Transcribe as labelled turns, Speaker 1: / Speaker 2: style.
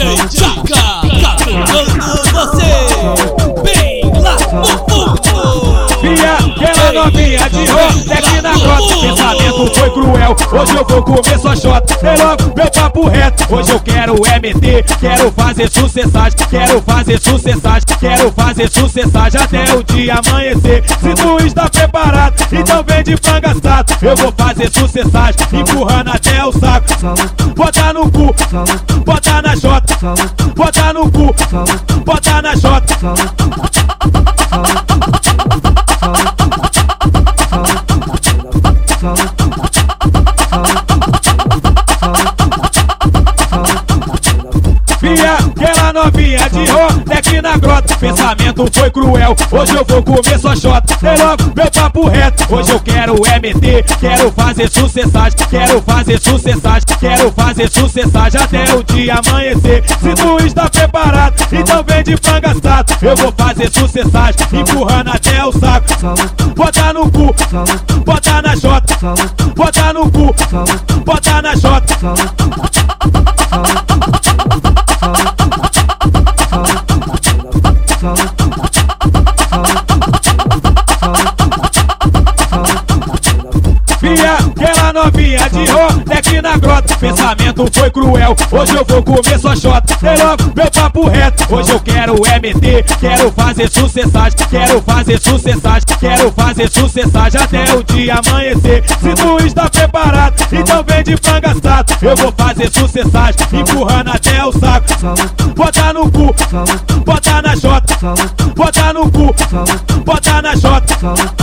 Speaker 1: DJ
Speaker 2: Chaka. De Rolex na grota Pensamento foi cruel, hoje eu vou comer sua xota Sei logo meu papo reto, hoje eu quero MT Quero fazer sucessagem, quero fazer sucessagem. Quero fazer sucessagem até o dia amanhecer. Se tu está preparado, então vem de franga Eu vou fazer sucessagem, empurrando até o saco. Bota no cu, bota na jota Bota no cu, bota na jota novinha de Rolex na grota. Pensamento foi cruel, hoje eu vou comer sua xota Sei logo meu papo reto, hoje eu quero MT Quero fazer sucessagem, quero fazer sucessagem Quero fazer sucessagem até o dia amanhecer. Se tu está preparado, então vem de franga assado Eu vou fazer sucessagem, empurrando até o saco. Bota no cu, bota na jota. Bota no cu, bota na jota Aquela novinha de Rolex na grota Pensamento foi cruel, hoje eu vou comer sua Sei logo meu papo reto, hoje eu quero MT Quero fazer sucessagem, quero fazer sucessagem Quero fazer sucessagem até o dia amanhecer. Se tu está preparado, então vem de franga Eu vou fazer sucessagem, empurrando até o saco. Bota no cu, bota na jota Bota no cu, bota na jota